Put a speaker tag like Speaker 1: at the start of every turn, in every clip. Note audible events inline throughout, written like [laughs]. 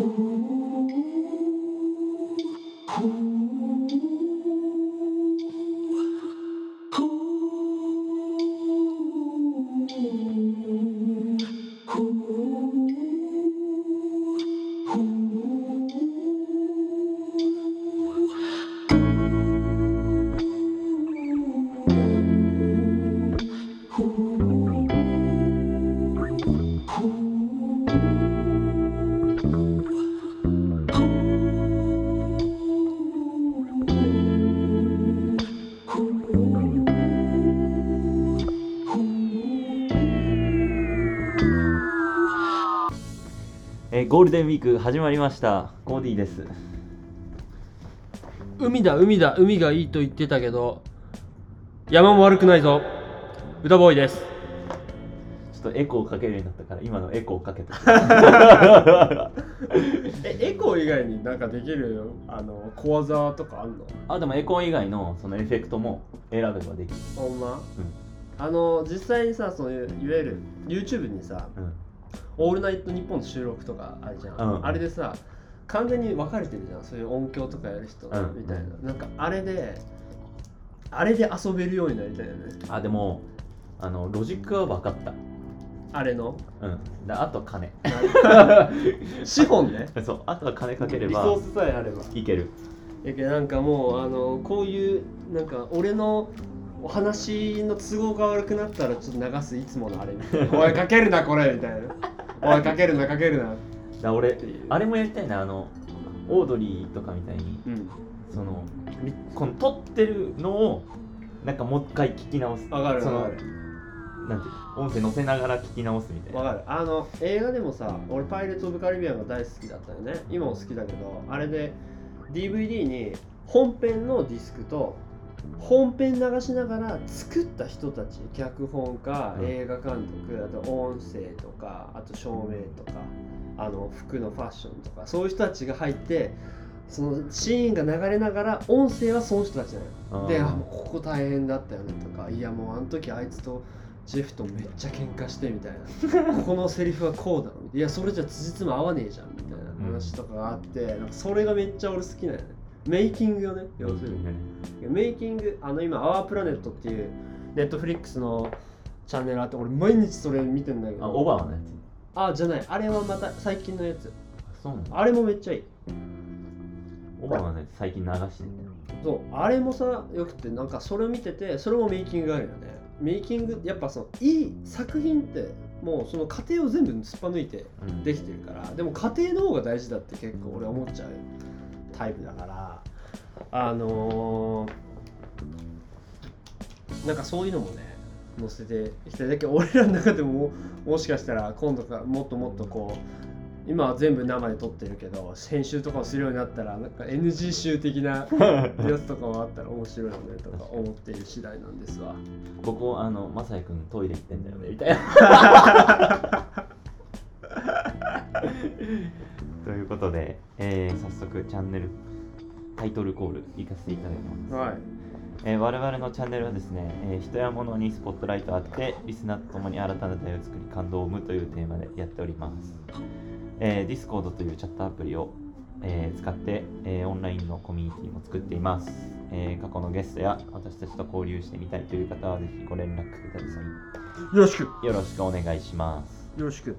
Speaker 1: えゴールデンウィーク始まりました。コーディーです。
Speaker 2: 海だ海だ海がいいと言ってたけど山も悪くないぞ。歌ボーイです。
Speaker 1: ちょっとエコーかけるようになったから今のエコーかけた [laughs]
Speaker 2: えエコー以外になんかできるあの小技とかあんの？
Speaker 1: あでもエコー以外のそのエフェクトも選べばできる。
Speaker 2: ほんま、あの実際にさそういういわゆる YouTube にさ
Speaker 1: うん「
Speaker 2: オールナイトニッポン」の収録とかあるじゃん、
Speaker 1: うん。
Speaker 2: あれでさ完全に分かれてるじゃん。そういう音響とかやる人みたいな、
Speaker 1: うん
Speaker 2: なんかあれであれで遊べるようになりたいよね。
Speaker 1: あでもあのロジックは分かった。
Speaker 2: あれの？
Speaker 1: うん。であとは金。[laughs]
Speaker 2: 資本ね。
Speaker 1: そう。あとは金かけれ
Speaker 2: リ
Speaker 1: ば
Speaker 2: ソースさえあれば。
Speaker 1: いける。
Speaker 2: やけどなんかもうあのこういうなんか俺のお話の都合が悪くなったらちょっと流すいつものあれみたいな。おいかけるなこれみたいなおいかけるなかけるな。
Speaker 1: だ俺あれもやりたいな。あのオードリーとかみたいに
Speaker 2: うん。
Speaker 1: そのみこの撮ってるのをなんかもう一回聞き直す。
Speaker 2: わかるわかる。
Speaker 1: なんて音声載せながら聞き直すみたいな。
Speaker 2: わかる。あの映画でもさ俺パイレーツ・オブ・カリビアンが大好きだったよね。今も好きだけどあれで DVD に本編のディスクと本編流しながら作った人たち脚本家
Speaker 1: うん。
Speaker 2: 映画監督あと音声とかあと照明とかあの服のファッションとかそういう人たちが入ってそのシーンが流れながら音声はその人たちなのよ。で
Speaker 1: あ
Speaker 2: もうここ大変だったよねとかいやもうあの時あいつとジェフとめっちゃ喧嘩してみたいな。[laughs] ここのセリフはこうだろいやそれじゃ辻褄合わねえじゃんみたいな話とかがあって、なんかそれがめっちゃ俺好きなんよねメイキングよね。要するに、メイキングあの今「アワープラネットっていうネットフリックスのチャンネルあって俺毎日それ見てんだけど。
Speaker 1: あオバマのや
Speaker 2: あじゃない。あれはまた最近のやつ。
Speaker 1: つそうなの？
Speaker 2: あれもめっちゃいい。
Speaker 1: オバマのやつ最近流してんだよ。
Speaker 2: そう。あれもさよくてなんかそれを見ててそれもメイキングがあるよね。メイキングやっぱそのいい作品ってもうその過程を全部すっぱ抜いて
Speaker 1: うん。
Speaker 2: できてるからでも過程の方が大事だって結構俺は思っちゃうタイプだからあのーなんかそういうのもね載せてきてだけど俺らの中でもももしかしたら今度からもっともっとこう今は全部生で撮ってるけど編集とかをするようになったらなんか NG 集的な [laughs] やつとかもあったら面白いよねとか思っている次第なんですわ。
Speaker 1: ここあのマサヤ君トイレ行ってんだよねみたいな [laughs] ということで、速チャンネルタイトルコール行かせていただきます、
Speaker 2: はい。
Speaker 1: えー我々のチャンネルはですね、えー人や物にスポットライトを当ててリスナーと共に新たな出会いを作り感動を生むというテーマでやっております、えー、Discord というチャットアプリを、えー使って、えーオンラインのコミュニティも作っています、えー過去のゲストや私たちと交流してみたいという方はぜひご連絡ください
Speaker 2: よろしく。
Speaker 1: よろしくお願いします。
Speaker 2: よろしく。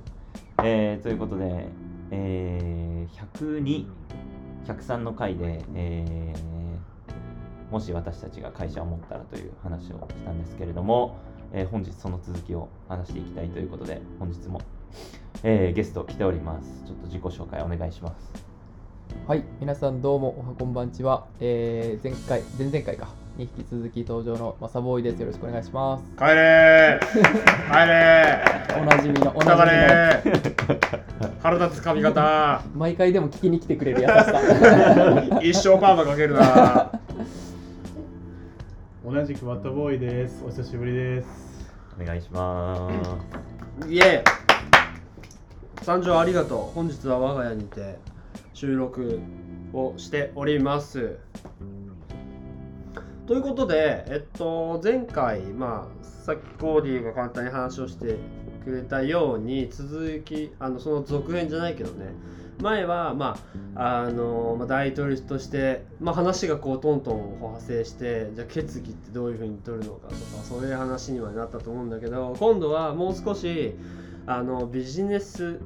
Speaker 1: えーということで、えー102、103の回で、えーもし私たちが会社を持ったらという話をしたんですけれども、えー本日その続きを話していきたいということで、本日も、えーゲスト来ております。ちょっと自己紹介お願いします。
Speaker 3: はい、皆さんどうもおはこんばんちは。えー前回、前々回かに引き続き登場のマサボーイです。よろしくお願いします。
Speaker 2: 帰れー [laughs] 帰れ
Speaker 3: おなじみの、お
Speaker 2: ー
Speaker 3: なじみの。
Speaker 2: 腹立つ髪型
Speaker 3: 毎回でも聞きに来てくれる [laughs] 優しさ。
Speaker 2: 一生パーマかけるな [laughs]
Speaker 4: 同じくワットボーイです。お久しぶりです。
Speaker 1: お願いします。
Speaker 2: イエー参上ありがとう本日は我が家にて収録をしておりますということでえっと前回まあさっきコーディが簡単に話をしてくれたように続きあのその続編じゃないけどね。前は、まああのまあ、大統領として、まあ、話がこうトントン派生してじゃ決議ってどういうふうに取るのかとかそういう話にはなったと思うんだけど今度はもう少しあのビジネス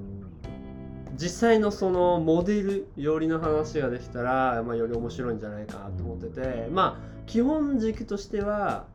Speaker 2: 実際のそのモデル寄りの話ができたら、まあ、より面白いんじゃないかなと思っててまあ基本軸としては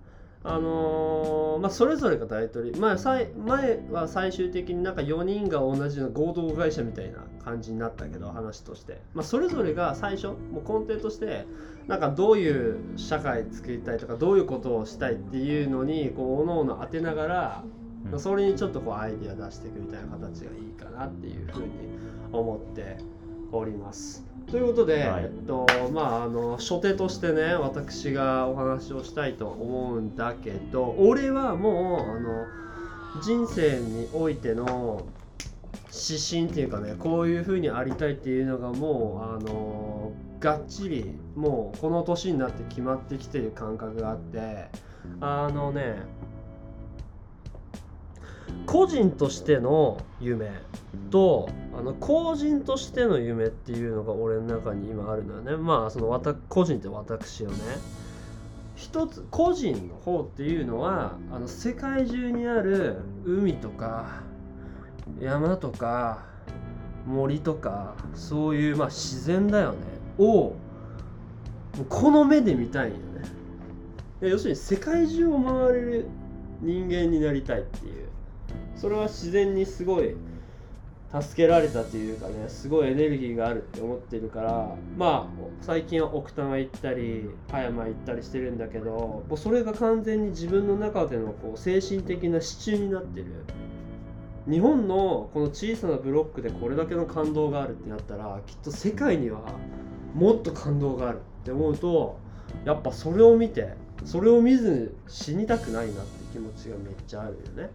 Speaker 2: あのーまあ、それぞれが大統領、まあ、さい前は最終的になんか4人が同じような合同会社みたいな感じになったけど話として、まあ、それぞれが最初もう根底としてなんかどういう社会作りたいとかどういうことをしたいっていうのにこう各々当てながら、
Speaker 1: うん
Speaker 2: それにちょっとこうアイディア出していくみたいな形がいいかなっていうふうに思っております。ということで、
Speaker 1: はい。
Speaker 2: えっとまああの初手としてね私がお話をしたいと思うんだけど俺はもうあの人生においての指針っていうかねこういう風にありたいっていうのがもうあのがっちりもうこの年になって決まってきてる感覚があってあのね個人としての夢とあの個人としての夢っていうのが俺の中に今あるのよね。まあそのわた個人って私をね。一つ個人の方っていうのはあの世界中にある海とか山とか森とかそういうまあ自然だよね。をこの目で見たいんよね。要するに世界中を回れる人間になりたいっていう。それは自然にすごい助けられたというかねすごいエネルギーがあるって思ってるからまあ最近は奥多摩行ったり葉山行ったりしてるんだけどもうそれが完全に自分の中でのこう精神的な支柱になってる。日本のこの小さなブロックでこれだけの感動があるってなったらきっと世界にはもっと感動があるって思うとやっぱそれを見てそれを見ず死にたくないなって気持ちがめっちゃあるよね。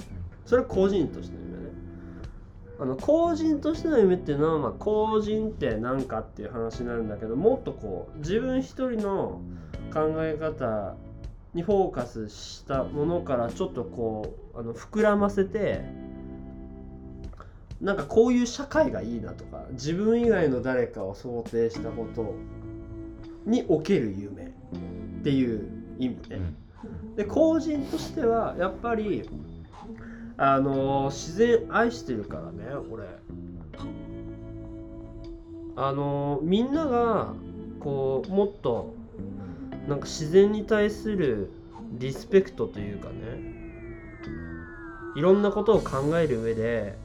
Speaker 2: それは個人としての夢ねあの個人としての夢っていうのは、まあ、個人って何かっていう話になるんだけどもっとこう自分一人の考え方にフォーカスしたものからちょっとこうあの膨らませてなんかこういう社会がいいなとか自分以外の誰かを想定したことにおける夢っていう意味ね。で個人としてはやっぱりあの自然愛してるからね俺。あのみんながこうもっとなんか自然に対するリスペクトというかねいろんなことを考える上で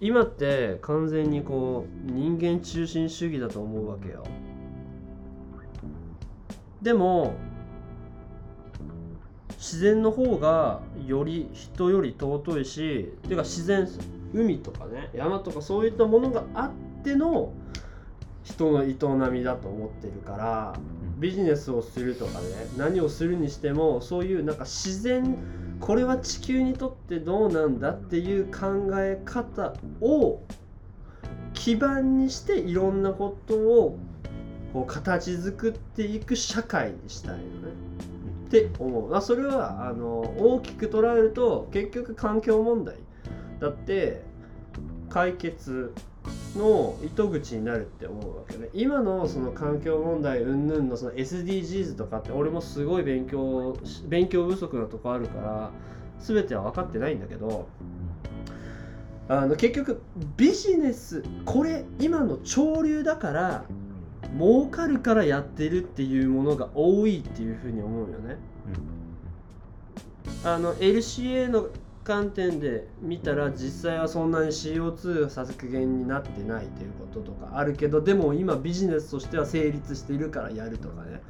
Speaker 2: 今って完全にこう人間中心主義だと思うわけよ。でも自然の方がより人より尊いしていうか自然海とかね山とかそういったものがあっての人の営みだと思ってるからビジネスをするとかね何をするにしてもそういうなんか自然これは地球にとってどうなんだっていう考え方を基盤にしていろんなことをこう形作っていく社会にしたいよね。って思う。あそれはあの大きく捉えると結局環境問題だって解決の糸口になるって思うわけね。今のその環境問題云々のその SDGs とかって俺もすごい勉強勉強不足なとこあるから全ては分かってないんだけどあの結局ビジネスこれ今の潮流だから儲かるからやってるっていうものが多いっていうふうに思うよね。あの LCA の観点で見たら実際はそんなに CO2 削減になってないということとかあるけどでも今ビジネスとしては成立しているからやるとかね。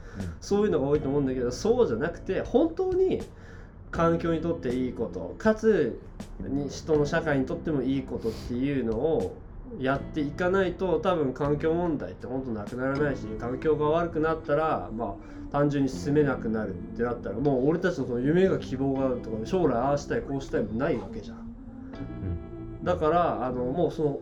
Speaker 2: そういうのが多いと思うんだけどそうじゃなくて本当に環境にとっていいことかつに人の社会にとってもいいことっていうのをやっていかないと多分環境問題って本当なくならないし環境が悪くなったらまあ単純に進めなくなるってなったらもう俺たちのその夢が希望があるとか将来ああしたいこうしたいもないわけじゃん。だからあのもうその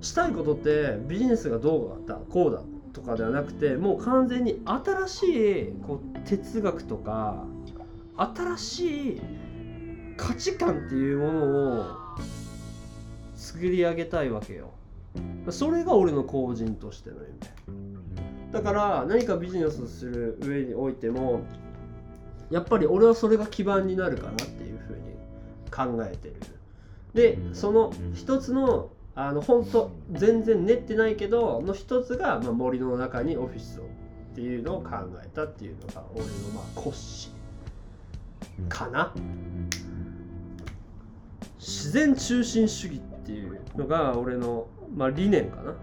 Speaker 2: したいことってビジネスがどうだこうだとかではなくてもう完全に新しいこう哲学とか新しい価値観っていうものを作り上げたいわけよ。それが俺の後人としての夢。だから何かビジネスをする上においてもやっぱり俺はそれが基盤になるかなっていうふうに考えてる。でその一つのあの本当全然練ってないけどの一つが、まあ、森の中にオフィスをっていうのを考えたっていうのが俺のまあ骨子。かな。自然中心主義っていうのが俺の、まあ、理念かな。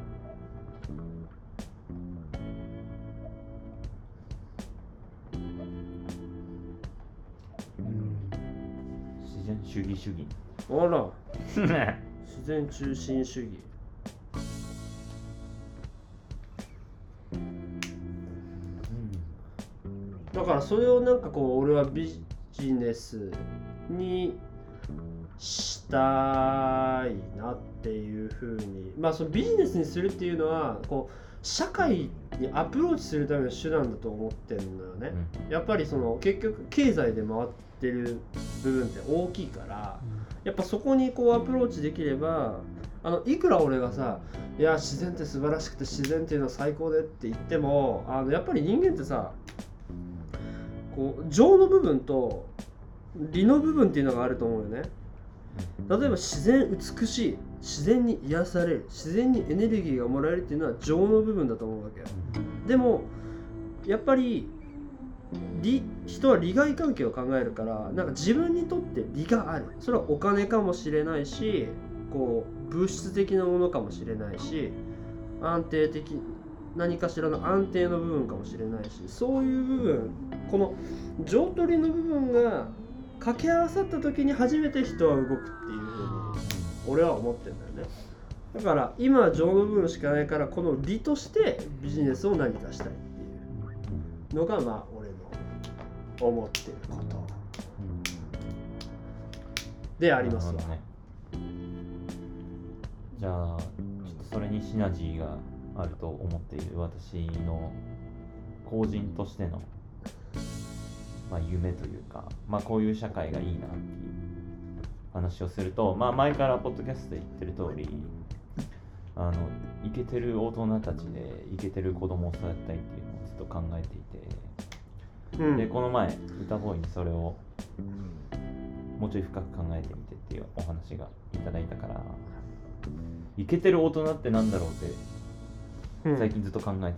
Speaker 1: 自然主義主義。
Speaker 2: あら。[laughs] 自然中心主義。だからそれをなんかこう俺はビジネスにしたいなっていうふうにまあそのビジネスにするっていうのはこう社会にアプローチするための手段だと思ってるのよね、やっぱりその結局経済で回ってる部分って大きいからやっぱそこにこうアプローチできればあのいくら俺がさ「いや自然って素晴らしくて自然っていうのは最高で」って言ってもあのやっぱり人間ってさこう情の部分と理の部分っていうのがあると思うよね。例えば自然美しい自然に癒される自然にエネルギーがもらえるっていうのは情の部分だと思うわけでもやっぱり人は利害関係を考えるからなんか自分にとって利がある。それはお金かもしれないしこう物質的なものかもしれないし安定的何かしらの安定の部分かもしれないしそういう部分この情と利の部分が掛け合わさった時に初めて人は動くっていう。俺は思ってんだよね。だから今は情の部分しかないからこの利としてビジネスを何かしたいっていうのがまあ俺の思ってることでありますわ、
Speaker 1: ね。じゃあちょっとそれにシナジーがあると思っている私の個人としての、まあ、夢というか、まあ、こういう社会がいいなっていう。話をすると、まあ、前からポッドキャストで言ってる通りあのイケてる大人たちでイケてる子供を育てたいっていうのをずっと考えていて
Speaker 2: うん。
Speaker 1: でこの前歌ボーイにそれをもうちょい深く考えてみてっていうお話がいただいたからイケてる大人ってなんだろうって
Speaker 2: うん。
Speaker 1: 最近ずっと考えて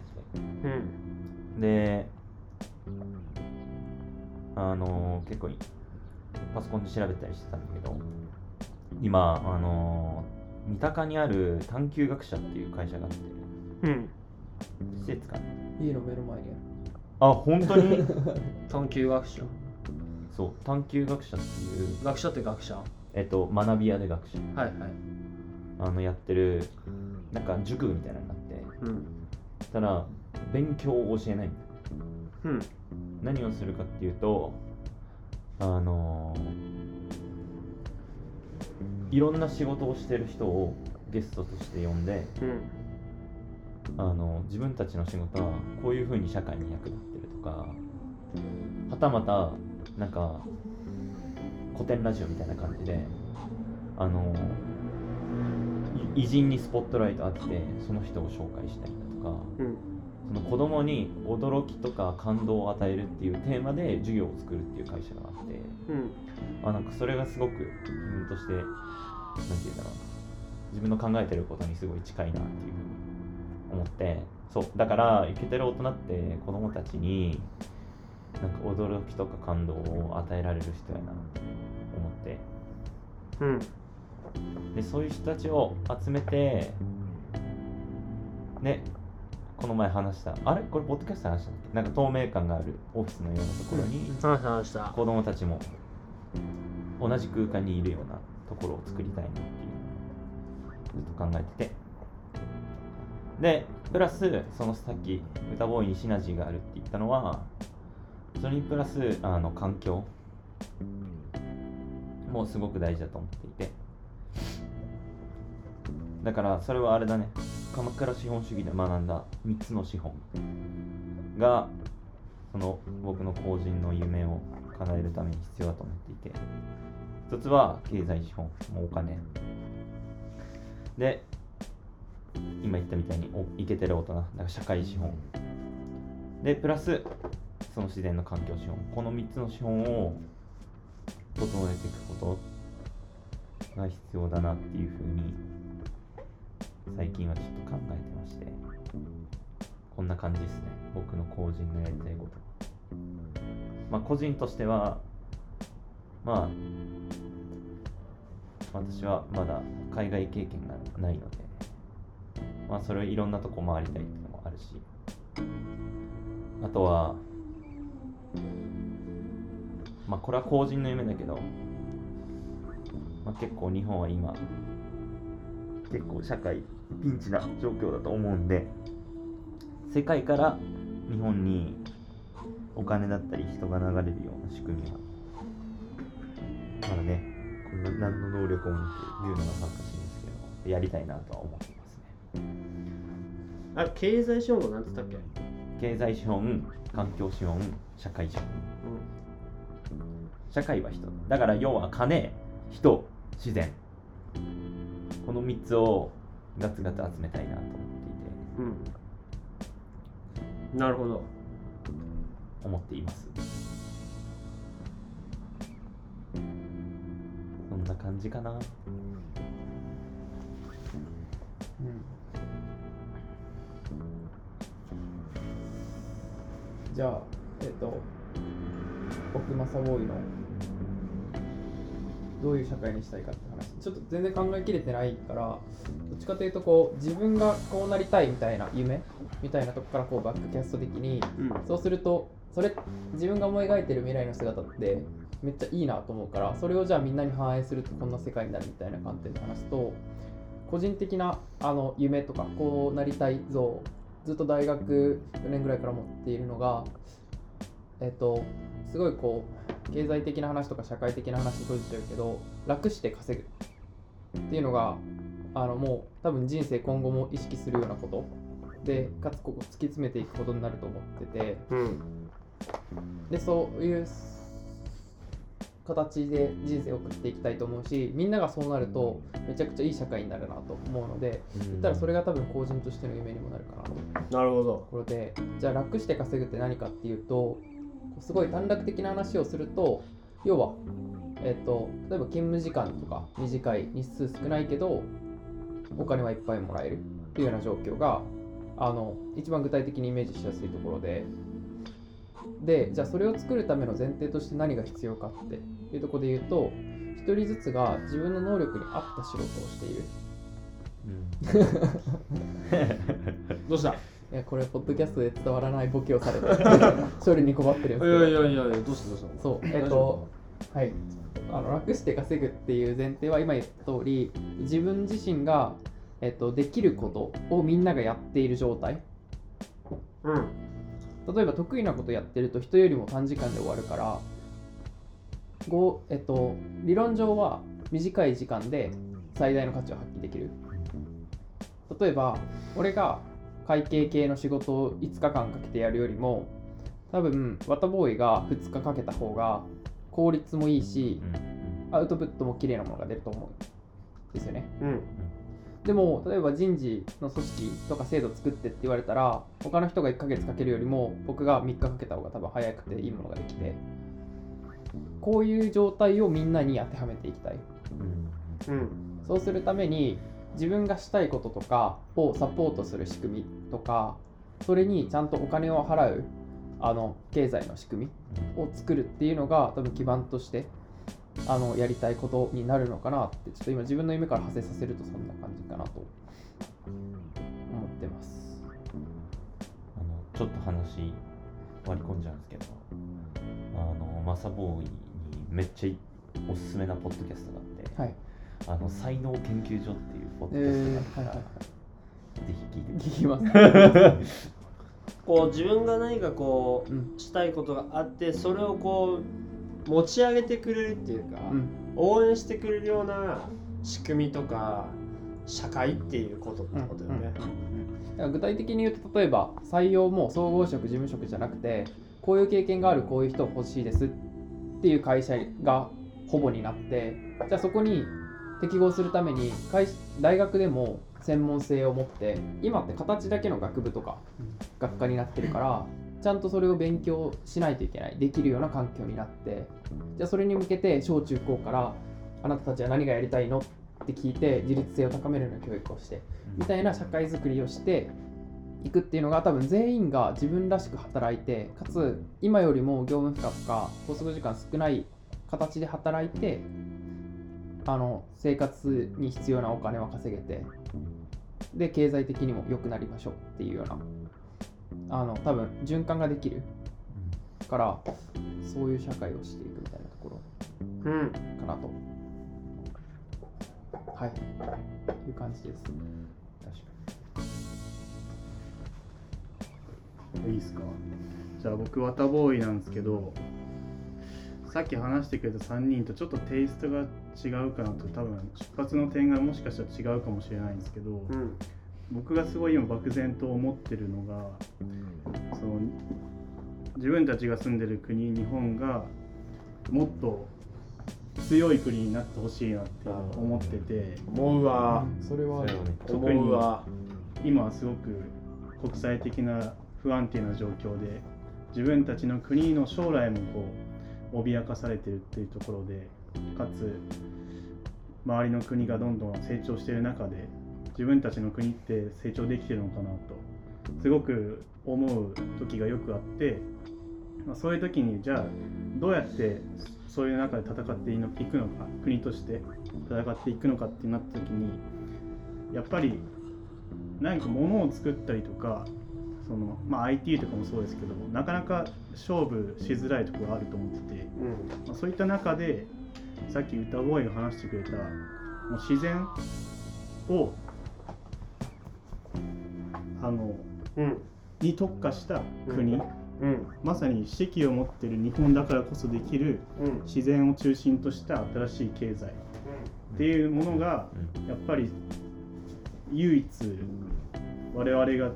Speaker 2: うん。
Speaker 1: てであの結構パソコンで調べたりしてたんだけど今あの三鷹にある探究学者っていう会社があって
Speaker 2: うん。
Speaker 1: 施設かな。
Speaker 3: 家の目の前に
Speaker 1: あ本当に？[laughs]
Speaker 2: 探究学者。
Speaker 1: そう探究学者っていう
Speaker 2: 学者って学者？は
Speaker 1: えっと学び屋で学者。
Speaker 2: いはい。
Speaker 1: あのやってるなんか塾みたいなのになって
Speaker 2: うん。
Speaker 1: たら勉強を教えない。んだ
Speaker 2: うん。
Speaker 1: 何をするかっていうとあのいろんな仕事をしてる人をゲストとして呼んで
Speaker 2: うん
Speaker 1: あの自分たちの仕事はこういうふうに社会に役立ってるとかはたまたなんか古典ラジオみたいな感じであの偉人にスポットライト当ててその人を紹介したりだとか
Speaker 2: うん。
Speaker 1: その子供に驚きとか感動を与えるっていうテーマで授業を作るっていう会社があって
Speaker 2: うん。
Speaker 1: あなんかそれがすごく自分としてなんて言うんだろうな自分の考えてることにすごい近いなっていうふうに思ってそうだからイケてる大人って子供たちになんか驚きとか感動を与えられる人やなって思って。
Speaker 2: うん。
Speaker 1: でそういう人たちを集めてねこの前話したあれ？これポッドキャストで話したっけ？なんか透明感があるオフィスのようなところに子供たちも同じ空間にいるようなところを作りたいなっていうずっと考えてて。でプラスそのさっき歌ボーイにシナジーがあるって言ったのはそれにプラスあの環境もすごく大事だと思っていて。だからそれはあれだね鎌倉資本主義で学んだ3つの資本がその僕の個人の夢を叶えるために必要だと思っていて。一つは経済資本もお金。で今言ったみたいにおイケてる大人。だから社会資本。でプラスその自然の環境資本。この3つの資本を整えていくことが必要だなっていうふうに最近はちょっと考えてましてこんな感じですね。僕の個人のやりたいこと。まあ個人としてはまあ私はまだ海外経験がないのでまあそれをいろんなとこ回りたいっていうのもあるしあとはまあこれは個人の夢だけど、まあ、結構日本は今結構社会ピンチな状況だと思うんで世界から日本にお金だったり人が流れるような仕組みはまだねこんな何の能力もなく言うのが恥ずかしいんですけどやりたいなとは思ってますね。
Speaker 2: あれ経済資本は何て言ったっけ？
Speaker 1: 経済資本環境資本社会資本。社会は人。だから要は金人自然。この3つをガツガツ集めたいなと思っていて。
Speaker 2: うん、うん、なるほど。
Speaker 1: 思っています。そんな感じかな。
Speaker 3: じゃあえっ、と僕マサボーイのどういう社会にしたいかって話。ちょっと全然考えきれてないからどっちかというとこう自分がこうなりたいみたいな夢みたいなとこからこうバックキャスト的に
Speaker 2: うん。
Speaker 3: そうするとそれ自分が思い描いてる未来の姿ってめっちゃいいなと思うからそれをじゃあみんなに反映するとこんな世界になるみたいな観点で話すと個人的なあの夢とかこうなりたい像ずっと大学4年ぐらいから持っているのがえっとすごいこう経済的な話とか社会的な話に閉じちゃうけど楽して稼ぐっていうのがあのもう多分人生今後も意識するようなこと。でかつここ突き詰めていくことになると思ってて。
Speaker 2: うん
Speaker 3: でそういう形で人生を送っていきたいと思うしみんながそうなるとめちゃくちゃいい社会になるなと思うので言ったらそれが多分個人としての夢にもなるかなと。
Speaker 2: なるほど。
Speaker 3: ところでじゃあ楽して稼ぐって何かっていうとすごい短絡的な話をすると要は、えっと例えば勤務時間とか短い日数少ないけどお金はいっぱいもらえるっていうような状況があの一番具体的にイメージしやすいところで。でじゃあそれを作るための前提として何が必要かっていうところで言うと一人ずつが自分の能力に合った仕事をしている。
Speaker 2: どうした？[laughs]
Speaker 3: いやこれポッドキャストで伝わらないボケをされて [laughs] 処理に困ってる
Speaker 2: やいやいやいやどうしたどうした？
Speaker 3: そう、えっと、はい。あの楽して稼ぐっていう前提は今言った通り、自分自身が、えっと、できることをみんながやっている状態。
Speaker 2: うん
Speaker 3: 例えば得意なことやってると人よりも短時間で終わるから、ごえっと、理論上は短い時間で最大の価値を発揮できる。例えば、俺が会計系の仕事を5日間かけてやるよりも、多分、ワタボーイが2日かけた方が効率もいいし、アウトプットも綺麗なものが出ると思うんですよね。
Speaker 2: うん
Speaker 3: でも、例えば人事の組織とか制度作ってって言われたら、他の人が1ヶ月かけるよりも、僕が3日かけた方が多分早くていいものができて、こういう状態をみんなに当てはめていきたい。
Speaker 2: うん
Speaker 3: そうするために、自分がしたいこととかをサポートする仕組みとか、それにちゃんとお金を払うあの経済の仕組みを作るっていうのが多分基盤としてあのやりたいことになるのかなってちょっと今自分の夢から派生させるとそんな感じかなと。思ってます。
Speaker 1: あのちょっと話割り込んじゃうんですけどあのマサボーイにめっちゃおすすめなポッドキャストがあって、
Speaker 3: はい。
Speaker 1: あの才能研究所っていうポッド
Speaker 3: え
Speaker 1: キャストがあ
Speaker 3: ー、はいはい
Speaker 1: って、ぜひ聞いてみて
Speaker 3: 聞きます
Speaker 2: こう自分が何かこ
Speaker 3: う
Speaker 2: したいことがあってそれをこう持ち上げてくれるっていうか、
Speaker 3: うん。
Speaker 2: 応援してくれるような仕組みとか社会っていうことってことよね。
Speaker 3: だから具体的に言うと例えば採用も総合職事務職じゃなくてこういう経験があるこういう人欲しいですっていう会社がほぼになってじゃあそこに適合するために会大学でも専門性を持って今って形だけの学部とか学科になってるからちゃんとそれを勉強しないといけない。できるような環境になってじゃあそれに向けて小中高からあなたたちは何がやりたいのって聞いて自立性を高めるような教育をしてみたいな社会づくりをしていくっていうのが多分全員が自分らしく働いてかつ今よりも業務負荷とか拘束時間少ない形で働いてあの生活に必要なお金は稼げてで経済的にも良くなりましょうっていうようなあの多分循環ができるからそういう社会をしていくみたいなところかなと。はい。という感じです。確かに。
Speaker 4: いいですか？じゃあ僕ワタボーイなんですけどさっき話してくれた3人とちょっとテイストが違うかなと多分出発の点がもしかしたら違うかもしれないんですけど、
Speaker 2: うん。
Speaker 4: 僕がすごい今漠然と思ってるのがその自分たちが住んでる国日本がもっと強い国になってほしいなって思ってて
Speaker 2: 思うわ。
Speaker 3: それは
Speaker 4: 特に今はすごく国際的な不安定な状況で自分たちの国の将来もこう脅かされてるっていうところでかつ周りの国がどんどん成長している中で自分たちの国って成長できてるのかなとすごく思う時がよくあって、まあ、そういう時にじゃあどうやってそういう中で戦っていくのか国として戦っていくのかってなった時にやっぱり何か物を作ったりとかその、まあ、IT とかもそうですけどなかなか勝負しづらいところがあると思ってて、
Speaker 2: うん。
Speaker 4: まあ、そういった中でさっき歌ボーイが話してくれたもう自然をあの
Speaker 2: うん。
Speaker 4: に特化した国、
Speaker 2: うん。うん。
Speaker 4: まさに四季を持ってる日本だからこそできる
Speaker 2: うん。
Speaker 4: 自然を中心とした新しい経済。っていうものがやっぱり唯一我々が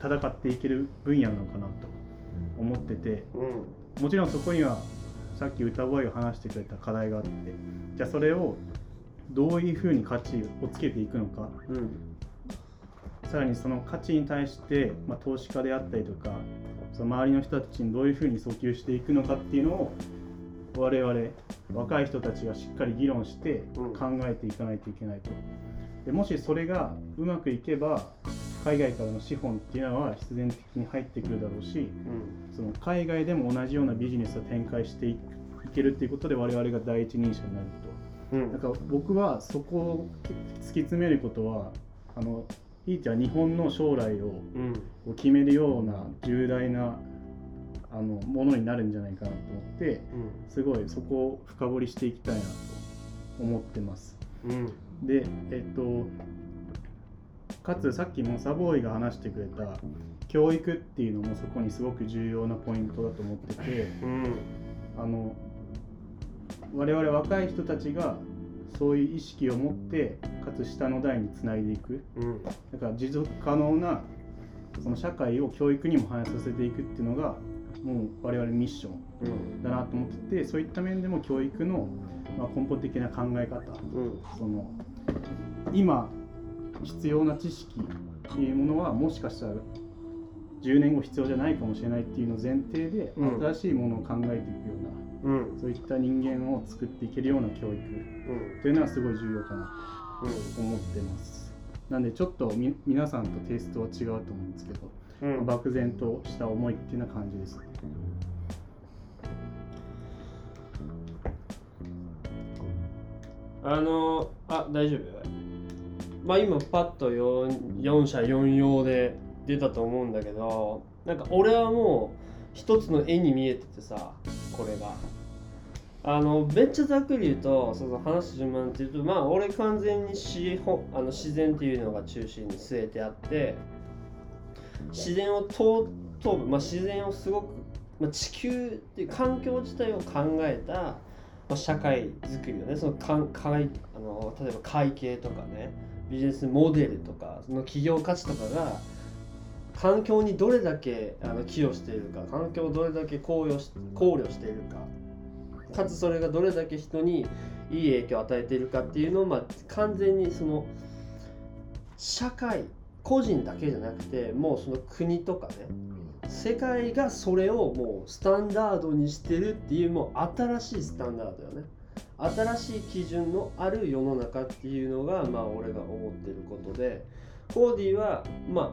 Speaker 4: 戦っていける分野なのかなと思ってて。
Speaker 2: うん。
Speaker 4: もちろんそこにはさっき歌声が話してくれた課題があってじゃあそれをどういうふうに価値をつけていくのか。
Speaker 2: うん。
Speaker 4: さらにその価値に対して、まあ、投資家であったりとかその周りの人たちにどういうふうに訴求していくのかっていうのを我々若い人たちがしっかり議論して
Speaker 2: うん。
Speaker 4: 考えていかないといけないと。でもしそれがうまくいけば海外からの資本っていうのは必然的に入ってくるだろうしその海外でも同じようなビジネスを展開していいけるっていうことで我々が第一人者になると。
Speaker 2: うん。
Speaker 4: なんか僕はそこを突き詰めることはあのひいては日本の将来を
Speaker 2: うん。
Speaker 4: を決めるような重大なあのものになるんじゃないかなと思ってすごいそこを深掘りしていきたいなと思ってます。
Speaker 2: うん。
Speaker 4: でえっとかつさっきモサボーイが話してくれた教育っていうのもそこにすごく重要なポイントだと思ってて
Speaker 2: うん。
Speaker 4: あの我々若い人たちがそういう意識を持ってかつ下の代につないでいく。
Speaker 2: うん。
Speaker 4: だから持続可能なその社会を教育にも反映させていくっていうのがもう我々ミッション
Speaker 2: うん。
Speaker 4: だなと思っててそういった面でも教育の、まあ、根本的な考え方。
Speaker 2: うん。
Speaker 4: その今必要な知識っていうものはもしかしたら10年後必要じゃないかもしれないっていうのを前提で
Speaker 2: うん。
Speaker 4: 新しいものを考えていくような、
Speaker 2: うん。
Speaker 4: そういった人間を作っていけるような教育
Speaker 2: うん。
Speaker 4: というのはすごい重要かな。と思ってます。なんでちょっとみ皆さんとテイストは違うと思うんですけど、
Speaker 2: うん。うん
Speaker 4: 漠然とした思いっていうような感じです。ね。
Speaker 2: あのあ大丈夫？まあ今パッと 4, 4社4用で出たと思うんだけどなんか俺はもう一つの絵に見えててさこれが。あのめっちゃざっくり言うとそうそう話す順番っていうとまあ俺完全に資本あの自然っていうのが中心に据えてあって自然を問問う、まあ、自然をすごく、まあ、地球っていう環境自体を考えたまあ、社会づくりをねそのかかいあの例えば会計とかねビジネスモデルとかその企業価値とかが環境にどれだけあの寄与しているか環境をどれだけ考慮し考慮しているかかつそれがどれだけ人にいい影響を与えているかっていうのを、まあ、完全にその社会個人だけじゃなくてもうその国とかね世界がそれをもうスタンダードにしてるっていうもう新しいスタンダードよね新しい基準のある世の中っていうのがまあ俺が思ってることでコーディはまあ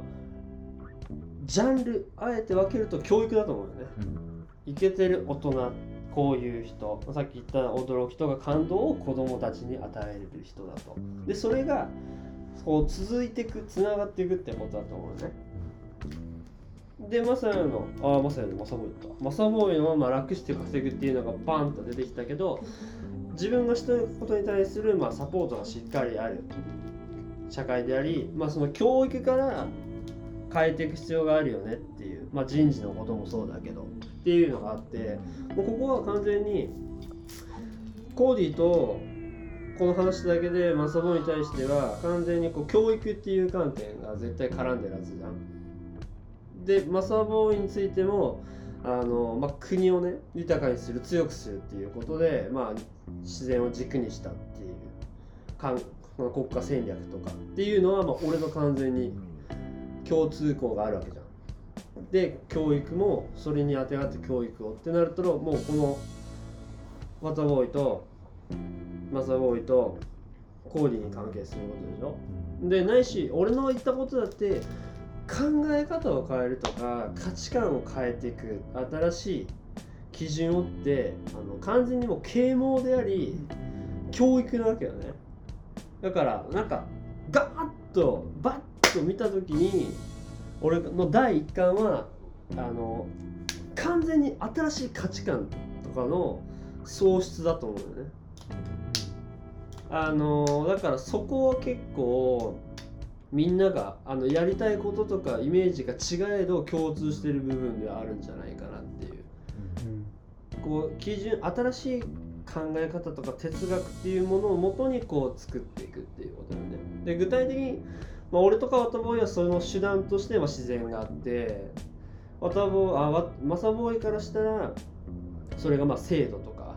Speaker 2: ジャンルあえて分けると教育だと思うよね。イケてる大人こういう人さっき言った驚きとか感動を子供たちに与えれる人だと。でそれがこう続いていくつながっていくってことだと思うね。でマサヤのああマサヤでマサボーイだった。マサボーイのまま楽して稼ぐっていうのがバンと出てきたけど自分がしたいことに対するまあサポートがしっかりある社会であり、まあ、その教育から変えていく必要があるよねっていう、まあ、人事のこともそうだけどっていうのがあってもうここは完全にコーディとこの話だけでマサボに対しては完全にこう教育っていう観点が絶対絡んでるはずじゃん。でマサボについてもあの、まあ、国をね豊かにする強くするっていうことで、まあ、自然を軸にしたっていうかんまあ国家戦略とかっていうのは、まあ、俺の完全に共通項があるわけじゃん。で教育もそれにあてがって教育をってなるともうこのワタボーイとマサボーイとコーディに関係することでしょでないし俺の言ったことだって考え方を変えるとか価値観を変えていく新しい基準をってあの完全にもう啓蒙であり教育なわけよね。だからなんかガーッとバッと見た時に俺の第一感はあの完全に新しい価値観とかの喪失だと思うよね。あのだからそこは結構みんながあのやりたいこととかイメージが違えど共通してる部分ではあるんじゃないかなっていう。こう基準新しい考え方とか哲学っていうものをもとにこう作っていくっていうことよねで。具体的に、まあ、俺とかワタボーイはその手段としては自然があってワタボーあわマサボーイからしたらそれがまあ制度とか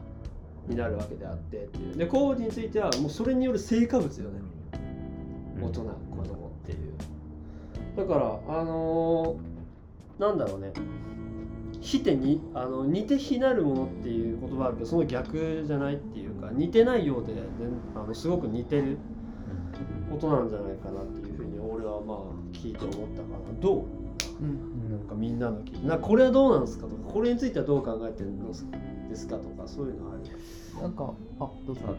Speaker 2: になるわけであってっていう。でコーディについてはもうそれによる成果物よね。大人だからあのーなんだろうね。非てにあの似て非なるものっていう言葉あるけどその逆じゃないっていうか似てないようで、ね、あのすごく似てることなんじゃないかなっていうふうに俺はまあ聞いて思ったかな。どう？
Speaker 3: うん。
Speaker 2: なんかみんなの聞いて。なこれはどうなんですかとかこれについてはどう考えてるんですかとかそういうのある。
Speaker 3: なんかあどうぞ。
Speaker 1: あ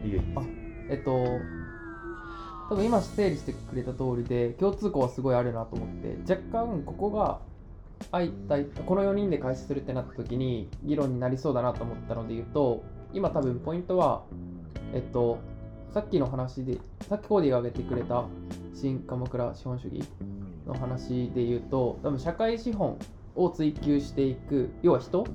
Speaker 3: えっと多分今整理してくれた通りで共通項はすごいあるなと思って若干ここが相対この4人で開始するってなった時に議論になりそうだなと思ったので言うと今多分ポイントはえっとさっきの話でさっきコーディが挙げてくれた新鎌倉資本主義の話で言うと多分社会資本を追求していく要は人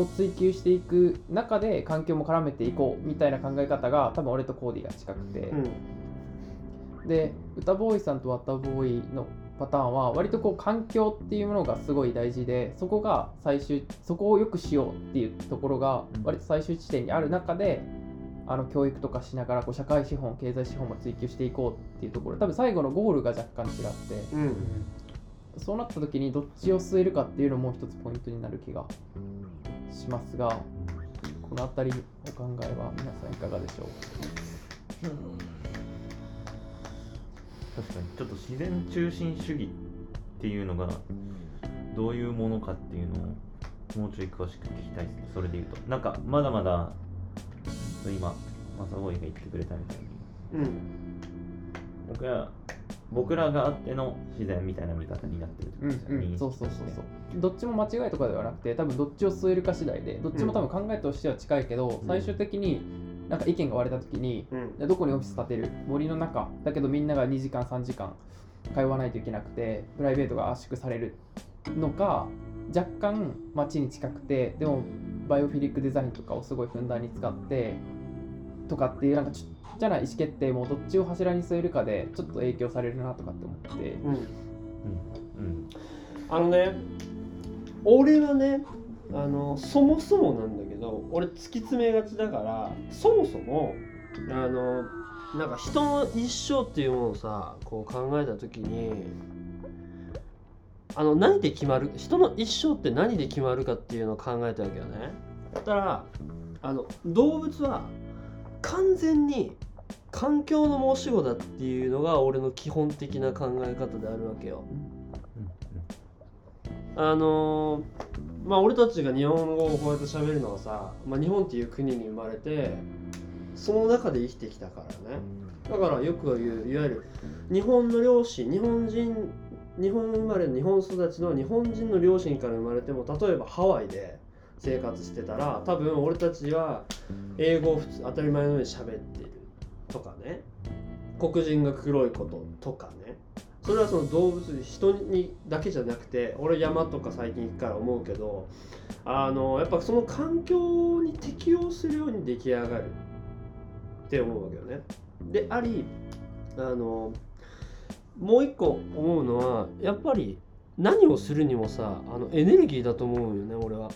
Speaker 3: を追求していく中で環境も絡めていこうみたいな考え方が多分俺とコーディが近くて、
Speaker 2: うん。
Speaker 3: で歌ボーイさんとワタボーイのパターンは割とこう環境っていうものがすごい大事でそこが最終そこを良くしようっていうところが割と最終地点にある中であの教育とかしながらこう社会資本経済資本も追求していこうっていうところ。多分最後のゴールが若干違って。
Speaker 2: うん。
Speaker 3: そうなった時にどっちを据えるかっていうのも一つポイントになる気がしますがこの辺りお考えは皆さんいかがでしょう？
Speaker 1: 確かに。ちょっと自然中心主義っていうのがどういうものかっていうのをもうちょい詳しく聞きたいですね。それで言うと。なんかまだまだ今マサボーイが言ってくれたみたいに。
Speaker 2: うん。
Speaker 1: 僕ら僕らがあっての自然みたいな見方になってるってことですよね、
Speaker 3: そうそうそうそう。どっちも間違いとかではなくて多分どっちを据えるか次第でどっちも多分考えとしては近いけど、
Speaker 1: うん。
Speaker 3: 最終的になんか意見が割れた時に、
Speaker 2: うん。
Speaker 3: どこにオフィス建てる？森の中。だけどみんなが2時間3時間通わないといけなくてプライベートが圧縮されるのか若干街に近くてでもバイオフィリックデザインとかをすごいふんだんに使ってとかっていうなんかちっちゃな意思決定もどっちを柱に据えるかでちょっと影響されるなとかって思って。
Speaker 2: うん。
Speaker 1: うん。うん
Speaker 2: あのね俺はねあのそもそもなんだけど俺突き詰めがちだからそもそもあのなんか人の一生っていうものをさこう考えた時にあの何で決まる人の一生って何で決まるかっていうのを考えたわけよね。だからあの動物は完全に環境の申し子だっていうのが俺の基本的な考え方であるわけよ。あのーまあ俺たちが日本語をこうやって喋るのはさ、まあ、日本っていう国に生まれてその中で生きてきたからね。だからよく言ういわゆる日本の両親日本人日本生まれ日本育ちの日本人の両親から生まれても例えばハワイで生活してたら多分俺たちは英語を普通当たり前のように喋ってるとかね黒人が黒いこととかねそれはその動物人にだけじゃなくて俺山とか最近行くから思うけどあのやっぱその環境に適応するように出来上がるって思うわけよね。でありあのもう一個思うのはやっぱり何をするにもさあのエネルギーだと思うよね俺は。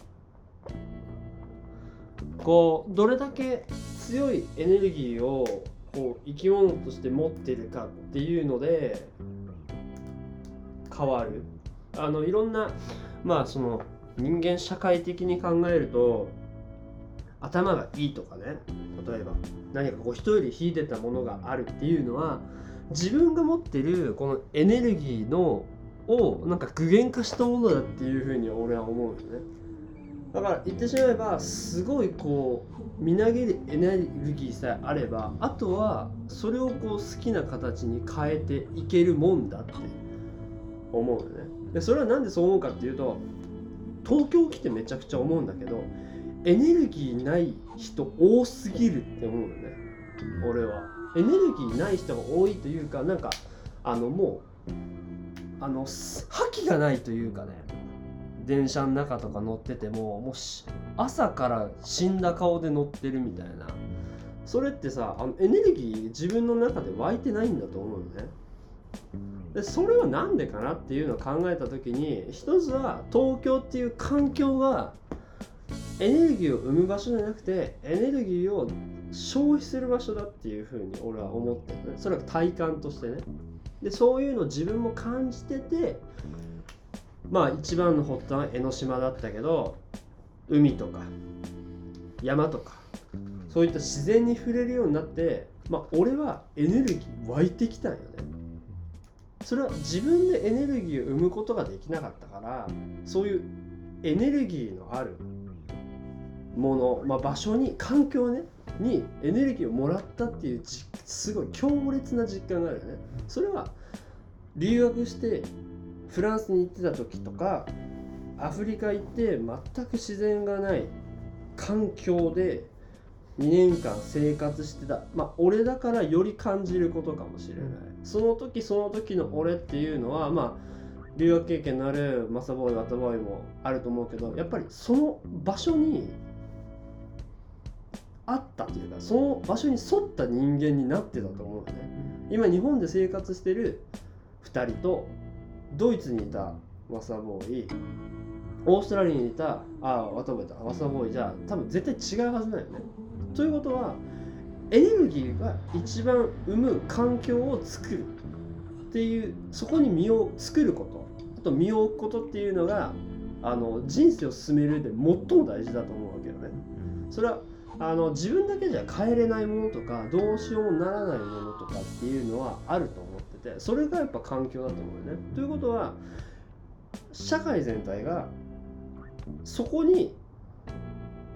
Speaker 2: こうどれだけ強いエネルギーをこう生き物として持ってるかっていうので変わる。あのいろんなまあその人間社会的に考えると頭がいいとかね。例えば何かこう人より秀でたものがあるっていうのは自分が持ってるこのエネルギーのをなんか具現化したものだっていうふうに俺は思うよね。だから言ってしまえばすごいこうみなぎるエネルギーさえあればあとはそれをこう好きな形に変えていけるもんだって。思うよね。でそれはなんでそう思うかっていうと東京来てめちゃくちゃ思うんだけどエネルギーない人多すぎるって思うよね。俺は。エネルギーない人が多いというかなんかあのもうあのす覇気がないというかね電車の中とか乗っててももう朝から死んだ顔で乗ってるみたいな。それってさあのエネルギー自分の中で湧いてないんだと思うよね。でそれは何でかなっていうのを考えた時に一つは東京っていう環境がエネルギーを生む場所じゃなくてエネルギーを消費する場所だっていうふうに俺は思ってる。ねそれは体感としてね。でそういうのを自分も感じててまあ一番の発端は江ノ島だったけど海とか山とかそういった自然に触れるようになってまあ俺はエネルギー湧いてきたんよね。それは自分でエネルギーを生むことができなかったからそういうエネルギーのあるもの、まあ、場所に環境ねにエネルギーをもらったっていうすごい強烈な実感があるよね。それは留学してフランスに行ってた時とかアフリカ行って全く自然がない環境で2年間生活してた。まあ俺だからより感じることかもしれない。その時その時の俺っていうのはまあ留学経験のあるマサボーイワタボーイもあると思うけどやっぱりその場所にあったというかその場所に沿った人間になってたと思うよね。今日本で生活してる2人とドイツにいたマサボーイ。オーストラリアにいたああワタボーイだマサボーイ。じゃ多分絶対違うはずだよね。ということはエネルギーが一番生む環境を作る。っていうそこに身を作ること。あと身を置くことっていうのがあの人生を進める上で最も大事だと思うわけよね。それはあの自分だけじゃ変えれないものとかどうしようもならないものとかっていうのはあると思ててそれがやっぱ環境だと思うよね。ということは社会全体がそこに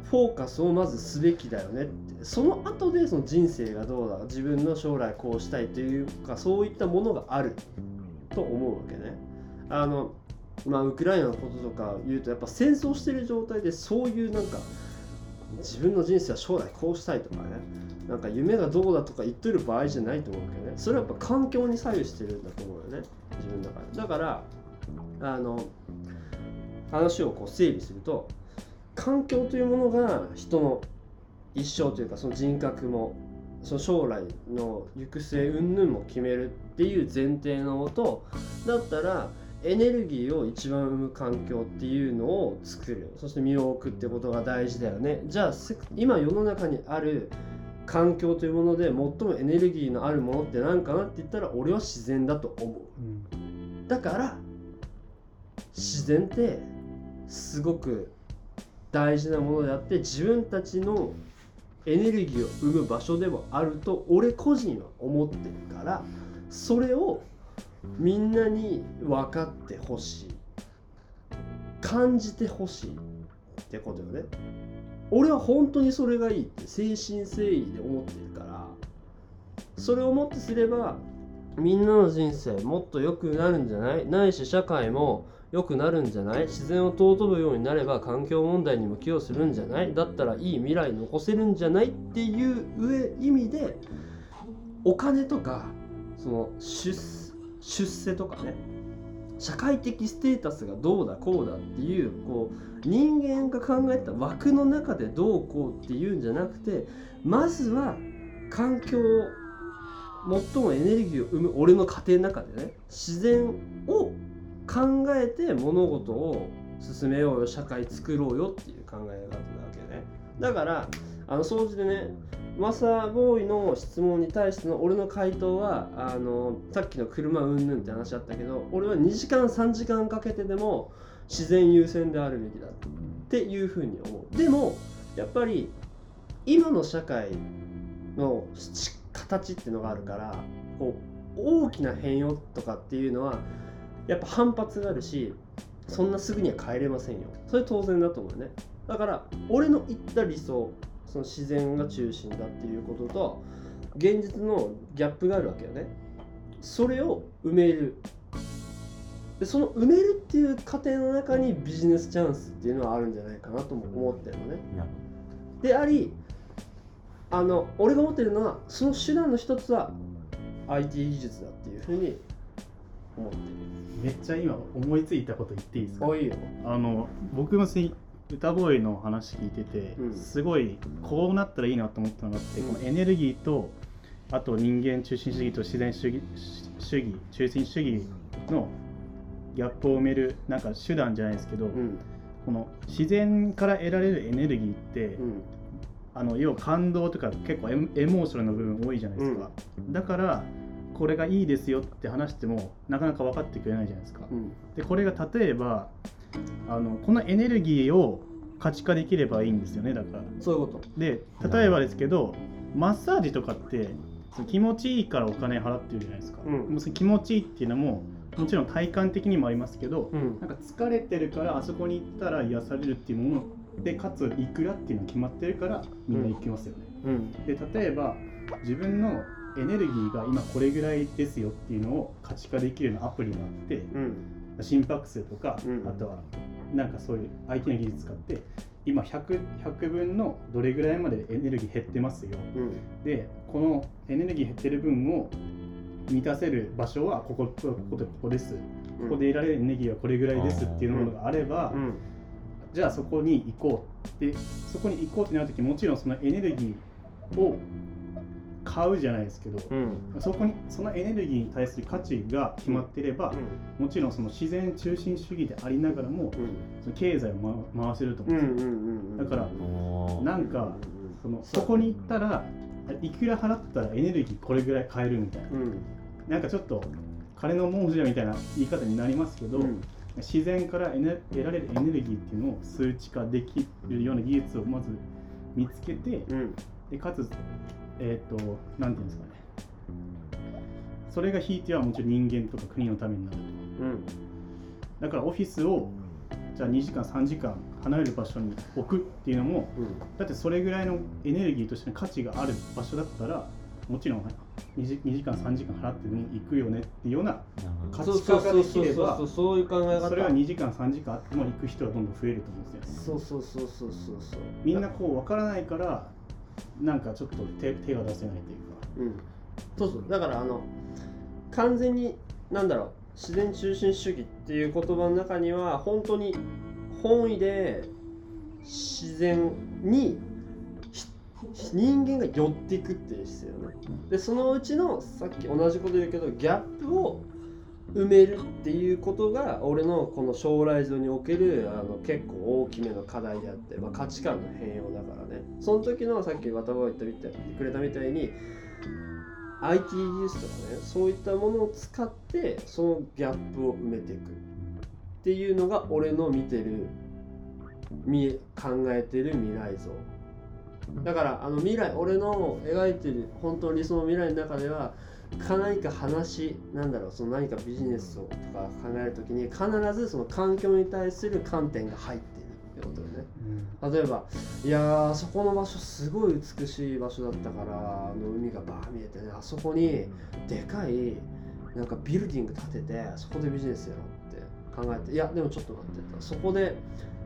Speaker 2: フォーカスをまずすべきだよねってその後でその人生がどうだ自分の将来こうしたいというかそういったものがあると思うわけね。あのまあウクライナのこととか言うとやっぱ戦争してる状態でそういうなんか自分の人生は将来こうしたいとかねなんか夢がどうだとか言ってる場合じゃないと思うけどね。それはやっぱ環境に左右してるんだと思うよね。自分の中で。だからあの話をこう整理すると環境というものが人の一生というかその人格もその将来の行く末云々も決めるっていう前提のもとだったらエネルギーを一番生む環境っていうのを作る。そして身を置くってことが大事だよね。じゃあ今世の中にある環境というもので最もエネルギーのあるものって何かなって言ったら俺は自然だと思う。
Speaker 4: うん。
Speaker 2: だから自然ってすごく大事なものであって自分たちのエネルギーを生む場所でもあると俺個人は思ってるからそれをみんなに分かってほしい。感じてほしいってことよね俺は本当にそれがいいって誠心誠意で思ってるからそれをもってすればみんなの人生もっと良くなるんじゃない？ないし社会も良くなるんじゃない？自然を尊ぶようになれば環境問題にも寄与するんじゃない？だったらいい未来残せるんじゃないっていう上意味でお金とかその出出世とかね。社会的ステータスがどうだこうだっていうこう人間が考えた枠の中でどうこうっていうんじゃなくてまずは環境を最もエネルギーを生む俺の家庭の中でね自然を考えて物事を進めようよ社会作ろうよっていう考え方なわけね。だからあの掃除でねマサボーイの質問に対しての俺の回答はあのさっきの車うんぬんって話あったけど俺は2時間3時間かけてでも自然優先であるべきだっていうふうに思う。でもやっぱり今の社会の形っていうのがあるからこう大きな変容とかっていうのはやっぱ反発があるしそんなすぐには変えれませんよ。それ当然だと思うね。だから俺の言った理想その自然が中心だっていうことと現実のギャップがあるわけよね。それを埋める。でその埋めるっていう過程の中にビジネスチャンスっていうのはあるんじゃないかなとも思ってるのね。でありあの俺が思ってるのはその手段の一つは IT 技術だっていうふうに思ってる。
Speaker 4: めっちゃ今思いついたこと言っていいですか？あの僕もせ歌ボーイの話聞いてて、
Speaker 2: うん。
Speaker 4: すごいこうなったらいいなと思ったのがあって、
Speaker 2: うん。
Speaker 4: このエネルギーとあと人間中心主義と自然主義主義中心主義のギャップを埋めるなんか手段じゃないですけど、
Speaker 2: うん。
Speaker 4: この自然から得られるエネルギーって、
Speaker 2: うん。
Speaker 4: あの要は感動とか結構エモーショナルな部分多いじゃないですか、だからこれがいいですよって話してもなかなか分かってくれないじゃないですか、
Speaker 2: うん。
Speaker 4: でこれが例えばあのこのエネルギーを価値化できればいいんですよねだから。
Speaker 2: そういうこと。
Speaker 4: で例えばですけどマッサージとかってその気持ちいいからお金払ってるじゃないですか、
Speaker 2: うん。
Speaker 4: もう気持ちいいっていうのももちろん体感的にもありますけど、
Speaker 2: うん。
Speaker 4: なんか疲れてるからあそこに行ったら癒されるっていうものでかついくらっていうのが決まってるからみんな行きますよね、
Speaker 2: うん。
Speaker 4: で例えば自分のエネルギーが今これぐらいですよっていうのを価値化できるようなアプリがあって
Speaker 2: うん
Speaker 4: 心拍数とか、
Speaker 2: うん。
Speaker 4: あとはなんかそういう IT の技術使って今 100, 100分のどれぐらいまでエネルギー減ってますよ。
Speaker 2: うん。
Speaker 4: でこのエネルギー減ってる分を満たせる場所はこここここことここです。ここで得られるエネルギーはこれぐらいですっていうものがあれば、
Speaker 2: うん。
Speaker 4: じゃあそこに行こうでそこに行こうってなるときもちろんそのエネルギーを買うじゃないですけど、
Speaker 2: うん。
Speaker 4: そこにそのエネルギーに対する価値が決まっていれば、もちろんその自然中心主義でありながらもその経済を、ま、回せると思
Speaker 2: う
Speaker 4: うんんですよ、
Speaker 2: うんうん
Speaker 4: だからなんかそのそこに行ったらいくら払ったらエネルギーこれぐらい買えるみたいな。
Speaker 2: うん。
Speaker 4: なんかちょっと金の亡者みたいな言い方になりますけど、
Speaker 2: うん。
Speaker 4: 自然から得られるエネルギーっていうのを数値化できるような技術をまず見つけて、
Speaker 2: うん。
Speaker 4: でかつ、えっ、と、なんていうんですかね、それがひいてはもちろん人間とか国のためになると。
Speaker 2: うん。
Speaker 4: だからオフィスをじゃあ2時間、3時間離れる場所に置くっていうのも、だってそれぐらいのエネルギーとしての価値がある場所だったら、もちろん2時 ,2 時間、3時間払ってでも行くよねっていうような価値化ができれば
Speaker 2: そうそうそうそうそういう考え方。
Speaker 4: それは2時間3時間あっても行く人はどんどん増えると思うんですよ。ね
Speaker 2: そうそうそうそうそうそう。
Speaker 4: みんなこう分からないからなんかちょっと手手が出せないというか。
Speaker 2: うん。そうそう。だからあの完全になんだろう自然中心主義っていう言葉の中には本当に本意で自然に人間が寄っていくっていう姿勢よね。でそのうちのさっき同じこと言うけどギャップを埋めるっていうことが俺のこの将来像におけるあの結構大きめの課題であって、まあ、価値観の変容だからね。その時のさっき渡辺が言ったみたい言ってくれたみたいに IT 技術とかねそういったものを使ってそのギャップを埋めていく。っていうのが俺の見てる見考えてる未来像。だからあの未来俺の描いてる本当の理想の未来の中では何か話なんだろうその何かビジネスをとか考えるときに必ずその環境に対する観点が入ってるってことよね。例えばいやーあそこの場所すごい美しい場所だったからあの海がバー見えてねあそこにでかいなんかビルディング建ててそこでビジネスやろうって考えていやでもちょっと待ってとそこで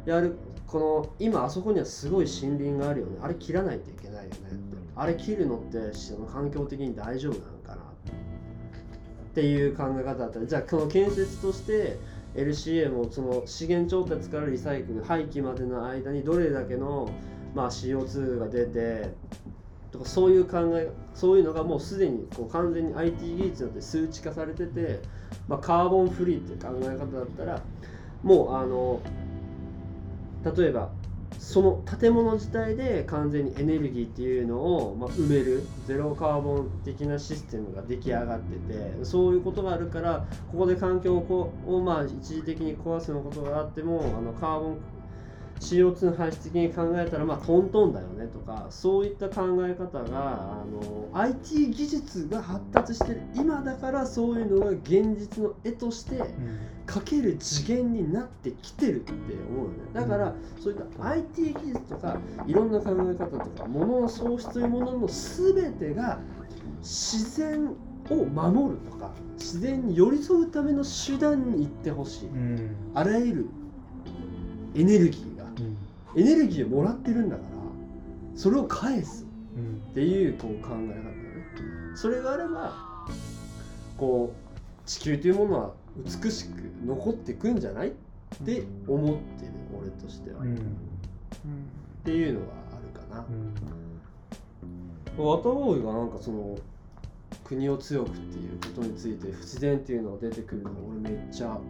Speaker 2: やるこの今あそこにはすごい森林があるよね。あれ切らないといけないよね。ってあれ切るのってその環境的に大丈夫なの？っていう考え方だった。らじゃあこの建設として LCA もその資源調達からリサイクル廃棄までの間にどれだけの、まあ、CO2 が出てとかそういう考えそういうのがもうすでにこう完全に IT 技術によって数値化されてて、まあ、カーボンフリーっていう考え方だったらもうあの例えばその建物自体で完全にエネルギーっていうのを、ま、埋めるゼロカーボン的なシステムが出来上がっててそういうことがあるからここで環境をこうを、まあ、一時的に壊すようなことがあってもあのカーボン CO2 の排出的に考えたらまあトントンだよねとかそういった考え方があの IT 技術が発達してる。今だからそういうのが現実の絵としてかける次元になってきてるって思うよね。だからそういった IT 技術とかいろんな考え方とか物の喪失というものの全てが自然を守るとか自然に寄り添うための手段に行ってほしい。
Speaker 4: うん。
Speaker 2: あらゆるエネルギー。がエネルギーをもらってるんだからそれを返す。
Speaker 4: うん。
Speaker 2: っていうこう考え方だよね。それがあればこう地球というものは美しく残っていくんじゃない？って思ってる俺としては、っ
Speaker 4: うん。
Speaker 2: ていうのがあるかな。
Speaker 4: う、ん。
Speaker 2: ワタボーイがなんかその国を強くっていうことについて不自然っていうのが出てくるのが俺めっちゃ
Speaker 4: う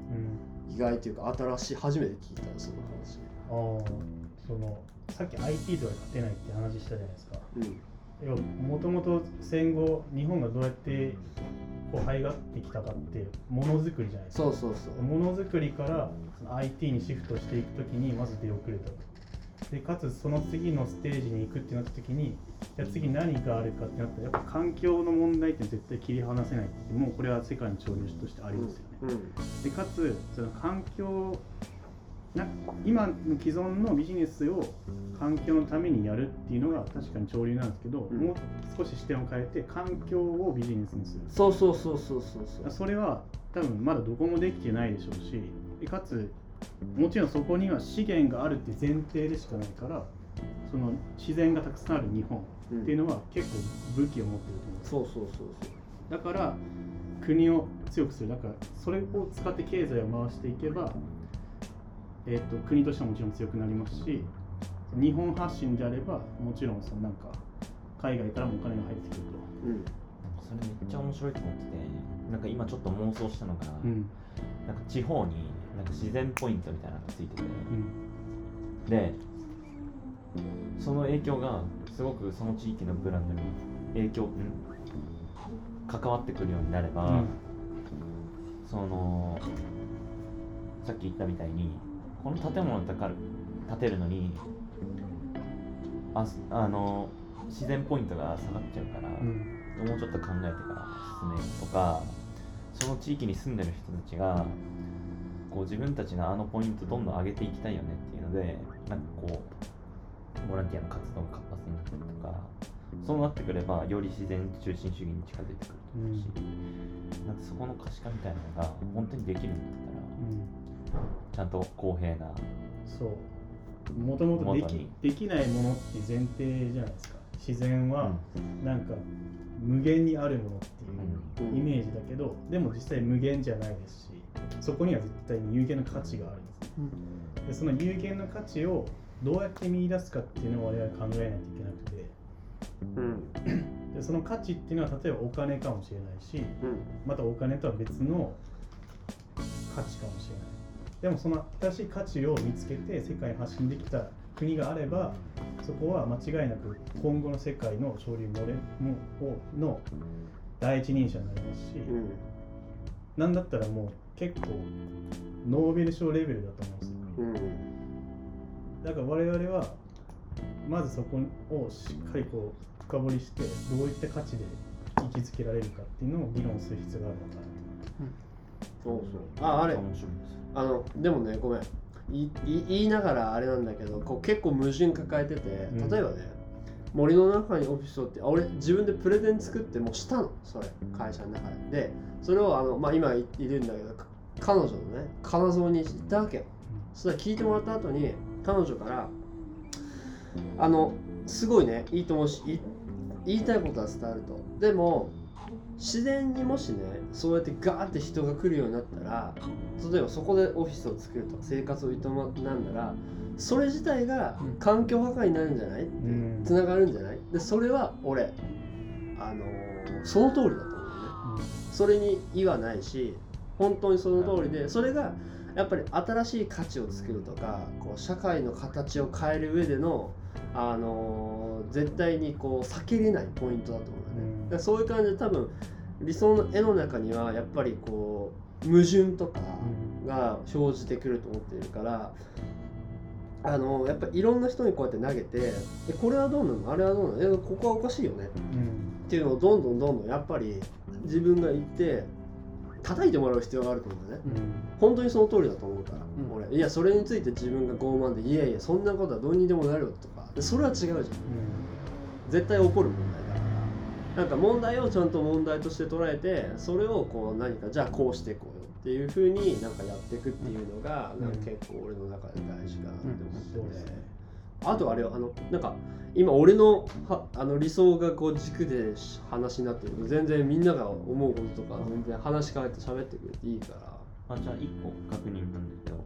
Speaker 4: ん。
Speaker 2: 意外というか新しい初めて聞いたその話。
Speaker 4: ああそのさっき IT とか勝てないって話したじゃないですか。
Speaker 2: うん。
Speaker 4: もともと戦後日本がどうやってこう這い上がってきたかってものづくりじゃないですか。
Speaker 2: そうそうそう。
Speaker 4: ものづくりからその IT にシフトしていくときにまず出遅れたと。でかつその次のステージに行くってなった時にじゃあ次何があるかってなったらやっぱ環境の問題って絶対切り離せないってもうこれは世界の潮流としてありますよね、
Speaker 2: うん。
Speaker 4: でかつその環境な今の既存のビジネスを環境のためにやるっていうのが確かに潮流なんですけど、
Speaker 2: うん。
Speaker 4: もう少し視点を変えて環境をビジネスにする。
Speaker 2: そうそうそうそうそうそ
Speaker 4: れは多分まだどこもできてないでしょうしでかつもちろんそこには資源があるって前提でしかないからその自然がたくさんある日本
Speaker 2: うん
Speaker 4: っていうのは結構武器を持ってると思うんです
Speaker 2: そうそうそうそう。
Speaker 4: だから国を強くする。だからそれを使って経済を回していけば、えー、と国としてはもちろん強くなりますし日本発信であればもちろんそのなんか海外からもお金が入ってくると。
Speaker 2: うん。
Speaker 1: それめっちゃ面白いと思っててなんか今ちょっと妄想したのが、
Speaker 4: うん。
Speaker 1: なんか地方になんか自然ポイントみたいなのがついてて。
Speaker 4: うん。
Speaker 1: でその影響がすごくその地域のブランドに影響ん関わってくるようになれば、
Speaker 4: うん。
Speaker 1: そのさっき言ったみたいにこの建物を建かる建てるのにあすあの自然ポイントが下がっちゃうから、
Speaker 4: うん。
Speaker 1: もうちょっと考えてから進めるとかその地域に住んでる人たちがこう自分たちのあのポイントどんどん上げていきたいよねっていうのでなんかこうボランティアの活動が活発になったりとかそうなってくればより自然中心主義に近づいてくると思うし、なんかそこの可視化みたいなのが本当にできるんだったら
Speaker 4: うん
Speaker 1: ちゃんと公平な。
Speaker 4: そう。もともとできできないものって前提じゃないですか。自然はなんか無限にあるものっていうイメージだけどでも実際無限じゃないですしそこには絶対に有限の価値があるんです。でその有限の価値をどうやって見出すかっていうのを我々考えないといけなくて。
Speaker 2: うん。
Speaker 4: でその価値っていうのは例えばお金かもしれないし
Speaker 2: うん。
Speaker 4: またお金とは別の価値かもしれないでもその新しい価値を見つけて世界に発信できた国があればそこは間違いなく今後の世界の潮流モレもの第一人者になりますし、
Speaker 2: うん。
Speaker 4: なんだったらもう結構ノーベル賞レベルだと思うんですよ。
Speaker 2: うん。
Speaker 4: だから我々はまずそこをしっかりこう深掘りしてどういった価値で位置づけられるかっていうのを議論する必要があるのかな
Speaker 2: そうそう。ああれ。あのでもねごめん。いい言いながらあれなんだけどこう結構矛盾抱えてて
Speaker 4: うん。
Speaker 2: 例えばね、森の中にオフィスをってあ俺自分でプレゼン作ってもうしたの。それ会社の中で。でそれをあの、まあ、今いいるんだけどか彼女のね金沢に行ったわけよ、そしたら聞いてもらった後に彼女からあのすごいねいいと思うしい言いたいことは伝わると。でも自然にもしねそうやってガーって人が来るようになったら例えばそこでオフィスを作るとか生活を営んだらそれ自体が
Speaker 3: うん。
Speaker 2: 環境破壊になるんじゃない？つながるんじゃない？でそれは俺あのーその通りだと思うね。それに異はないし本当にその通りでそれがやっぱり新しい価値を作るとかこう社会の形を変える上での、あのー絶対にこう避けれないポイントだと思うよね、
Speaker 4: うん。
Speaker 2: だからそういう感じで多分理想の絵の中にはやっぱりこう矛盾とかが生じてくると思っているからあのやっぱりいろんな人にこうやって投げてえこれはどうなの？あれはどうなの？えここはおかしいよね。
Speaker 4: うん。
Speaker 2: っていうのをどんどんどんどんやっぱり自分が言って叩いてもらう必要があると思うんだよね。本当にその通りだと思うから、
Speaker 3: うん。
Speaker 2: 俺。いやそれについて自分が傲慢でいやいやそんなことはどうにでもなるよとかでそれは違うじゃん。絶対起こる問題だから。なんか問題をちゃんと問題として捉えてそれをこう何かじゃあこうしていこうよっていうふうになんかやっていくっていうのが、
Speaker 4: うん。
Speaker 2: なんか結構俺の中で大事かなって思ってて、あとあれよあのなんか今俺のはあの理想がこう軸で話になってる。けど全然みんなが思うこととか全然話変えて喋ってくれていいから。
Speaker 1: あじゃあ1個確認なんですけど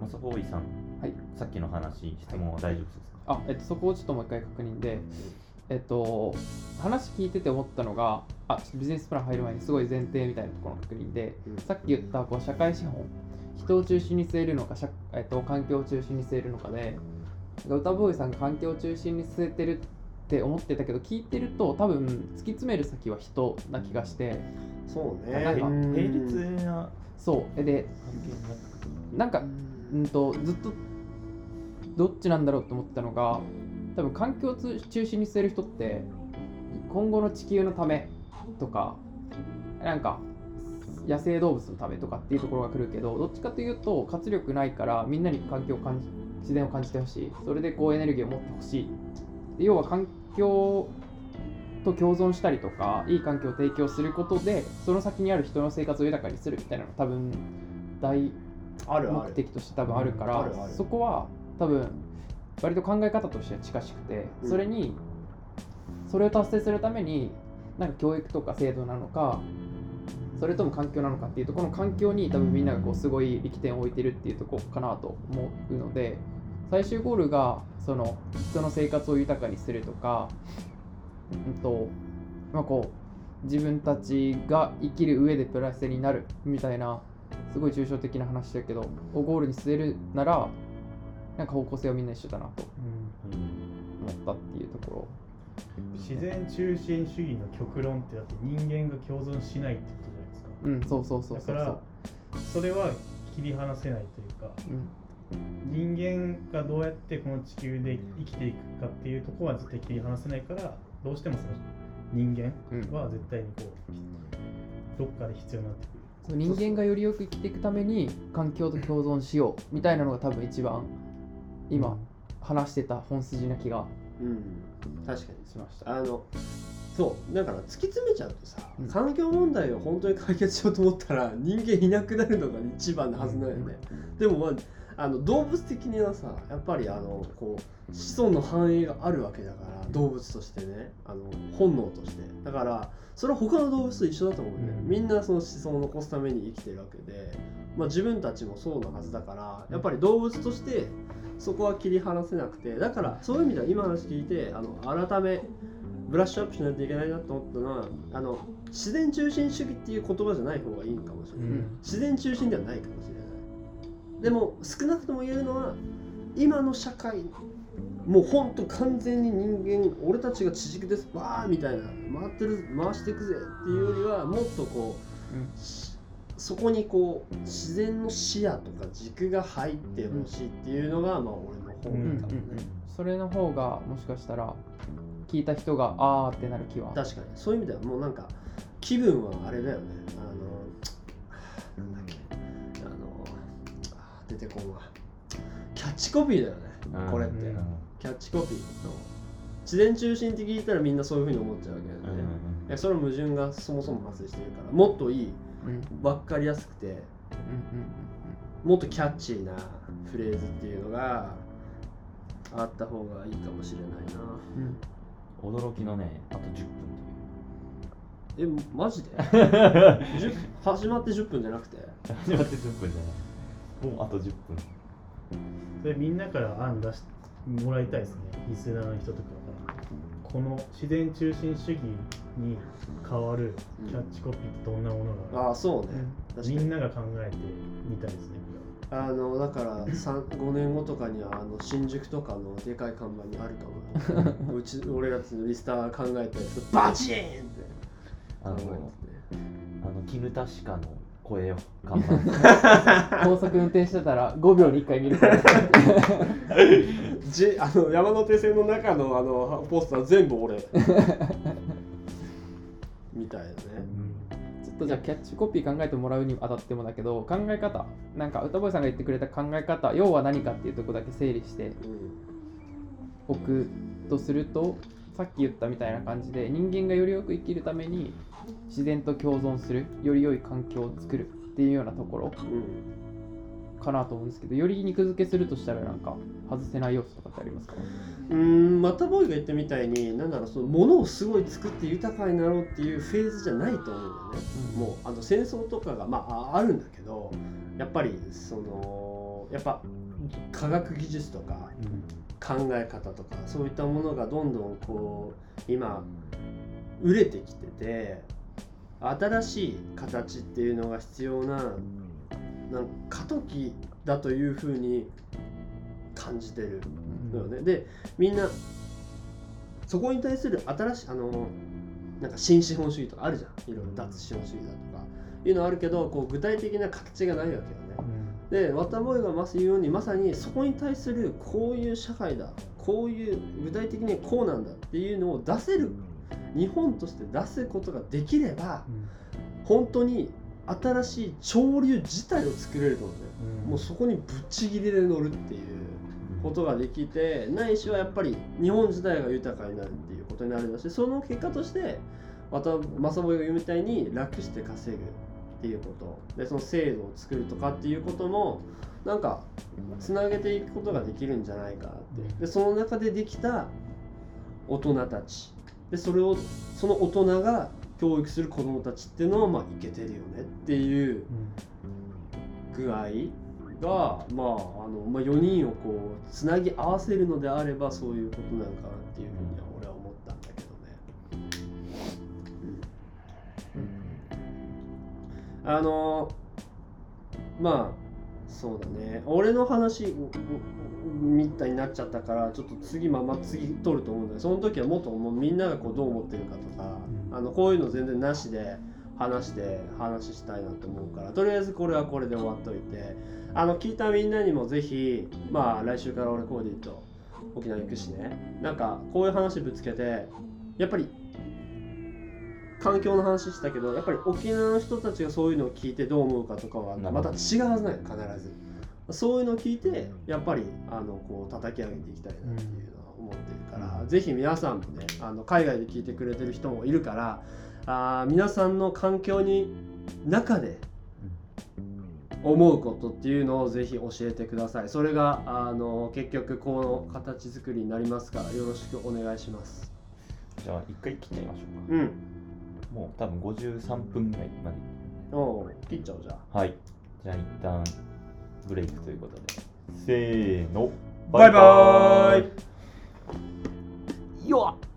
Speaker 1: マサフォーイさん、
Speaker 3: はい。
Speaker 1: さっきの話質問は大丈夫ですか、
Speaker 3: あ、えっと、そこをちょっともう一回確認で、えっと、話聞いてて思ったのが、あ、ちょっとビジネスプラン入る前にすごい前提みたいなところの確認で、
Speaker 2: うん。
Speaker 3: さっき言ったこう社会資本、人を中心に据えるのか、社えっと、環境を中心に据えるのかで、歌ボーイさんが環境を中心に据えてるって思ってたけど、聞いてると多分突き詰める先は人な気がして、
Speaker 2: そうね。
Speaker 3: なんか
Speaker 2: うん
Speaker 1: 並列な
Speaker 3: そう、えで、
Speaker 1: 関係にな
Speaker 3: んか、うんと、ずっとどっちなんだろうと思ったのが、多分環境を中心に据える人って、今後の地球のためとか、なんか、野生動物のためとかっていうところが来るけど、どっちかというと、活力ないから、みんなに環境を感じ、自然を感じてほしい。それでこうエネルギーを持ってほしい。要は環境と共存したりとか、いい環境を提供することで、その先にある人の生活を豊かにするみたいなのが多分、大目的として多分あるから、そこは多分割と考え方としては近しくて、
Speaker 2: うん。
Speaker 3: それにそれを達成するためになんか教育とか制度なのかそれとも環境なのかっていうところの環境に多分みんながこうすごい力点を置いてるっていうところかなと思うので最終ゴールがその人の生活を豊かにするとか、うんとまあ、こう自分たちが生きる上でプラスになるみたいなすごい抽象的な話だけどをゴールに据えるならなんか方向性はみんな一緒だなと思ったっていうとこ
Speaker 4: 自然中心主義の極論ってだって人間が共存しないってことじゃないですか。
Speaker 3: ろうんそうそうそうそう
Speaker 4: だからそれは切り離せないというか
Speaker 3: うん。
Speaker 4: 人間がどうやってこの地球で生きていくかっていうところは絶対切り離せないからどうしてもその人間
Speaker 3: うん。
Speaker 4: は絶対にこうどっかで必要になってくる
Speaker 3: そう人間がよりよく生きていくために環境と共存しようみたいなのが多分一番今話してた本筋な気が
Speaker 2: うん。確かに
Speaker 3: しました。
Speaker 2: あのそう。だから突き詰めちゃうとさ、
Speaker 3: うん。
Speaker 2: 環境問題を本当に解決しようと思ったら人間いなくなるのが一番のはずなんよね、でもまああの動物的にはさやっぱりあのこう子孫の繁栄があるわけだから動物としてねあの本能として。だからそれは他の動物と一緒だと思うんだよ、
Speaker 4: うん。
Speaker 2: みんなその子孫を残すために生きてるわけで、まあ、自分たちもそうなはずだからやっぱり動物としてそこは切り離せなくてだからそういう意味では今の話聞いてあの改めブラッシュアップしないといけないなと思ったのはあの自然中心主義っていう言葉じゃない方がいいかもしれない、
Speaker 3: うん。
Speaker 2: 自然中心ではないかもしれないでも少なくとも言えるのは今の社会もうほんと完全に人間俺たちが地軸です。わーみたいな。回ってる回していくぜっていうよりはもっとこう、しそこにこう自然の視野とか軸が入ってほしいっていうのが、まあ俺の方
Speaker 3: うんうんうん。それの方がもしかしたら聞いた人があーってなる気は。
Speaker 2: 確かに。そういう意味ではもうなんか気分はあれだよね。あ出てこんわキャッチコピーだよね、
Speaker 1: うん。
Speaker 2: これって、
Speaker 3: うん。
Speaker 2: キャッチコピーの自然中心って聞いたらみんなそういうふうに思っちゃうわけだよね、いやそれは矛盾がそもそも発生してるからもっといい
Speaker 3: うん。うん
Speaker 2: 分かりやすくて
Speaker 3: うん
Speaker 2: もっとキャッチーなフレーズっていうのがあった方がいいかもしれないな。
Speaker 3: うん。うん
Speaker 1: 驚きのねあと10分
Speaker 2: えマジで？
Speaker 1: という
Speaker 2: 10始まって10分じゃなくて？
Speaker 1: 始まって10分じゃないもうあと10分。
Speaker 4: それみんなから案出してもらいたいですね。リスナーの人とかから。この自然中心主義に変わるキャッチコピーってどんなものがあ
Speaker 2: ああそうね、
Speaker 4: みんなが考えてみたいですね。
Speaker 2: あのだから5年後とかにはあの新宿とかのでかい看板にあるかも。[laughs] うち俺らのリスター考えたやつバチーンって
Speaker 1: あのあの絹確かの声を。看板 [laughs]
Speaker 3: 高速運転してたら5秒に1回見るから。[laughs]
Speaker 2: じあの山手線の中のあのポスター全部俺。[laughs] みたいなね。
Speaker 3: ちょっとじゃあキャッチコピー考えてもらうにあたってもだけど考え方。なんか歌ボーイさんが言ってくれた考え方。要は何かっていうところだけ整理して
Speaker 2: うん。
Speaker 3: おくとするとさっき言ったみたいな感じで人間がよりよく生きるために自然と共存するより良い環境を作るっていうようなところ
Speaker 2: うん
Speaker 3: かなと思うんですけどより肉付けするとしたらなんか外せない要素とかってありますか？
Speaker 2: うーんまたボーイが言ったみたいになんだろうその物をすごい作って豊かになろうっていうフェーズじゃないと思うんだよね、
Speaker 3: うん。
Speaker 2: もうあの戦争とかがまあああるんだけどやっぱりそのやっぱ科学技術とか考え方とかそういったものがどんどんこう今売れてきてて新しい形っていうのが必要ななんか過渡期だというふうに感じてるのよね。でみんなそこに対する新しいあのなんか新資本主義とかあるじゃん。いろいろ脱資本主義だとか。いうのあるけどこう具体的な形がないわけよね。でワタボーイがまず言うようにまさにそこに対するこういう社会だこういう具体的にこうなんだっていうのを出せる日本として出すことができれば本当に新しい潮流自体を作れると思うね。もうそこにぶっちぎりで乗るっていうことができてないしはやっぱり日本自体が豊かになるっていうことになるんだしその結果としてまたマサボイが言うみたいに楽して稼ぐっていうこと。でその制度を作るとかっていうこともなんかつなげていくことができるんじゃないかなって。でその中でできた大人たちでそれをその大人が教育する子どもたちっていうのはまあいけてるよねっていう具合が、まああのまあ、4人をこうつなぎ合わせるのであればそういうことなのかなっていうふうには俺は思ったんだけどね。あのまあそうだね。俺の話みたいになっちゃったからちょっと次まま次取ると思うんだけどその時はもっともうみんながこうどう思ってるかとか、あのこういうの全然なしで話して話したいなと思うからとりあえずこれはこれで終わっといて。あの聞いたみんなにもぜひまあ来週から俺コーディと沖縄行くしね。なんかこういう話ぶつけてやっぱり環境の話したけどやっぱり沖縄の人たちがそういうのを聞いてどう思うかとかはまた違うはずない必ず。そういうのを聞いてやっぱりあのこう叩き上げていきたいなっていうのは思ってるから、ぜひ皆さんもねあの海外で聞いてくれてる人もいるからあー皆さんの環境に中で思うことっていうのをぜひ教えてください。それがあの結局この形作りになりますからよろしくお願いします。
Speaker 1: じゃあ一回切ってみましょうか。
Speaker 2: うん
Speaker 1: もう多分53分ぐらいまで。
Speaker 2: おう切っちゃおうじゃあ。
Speaker 1: はい。じゃあ一旦ブレイクということで。せーの。
Speaker 2: バイバーイ。
Speaker 1: よっ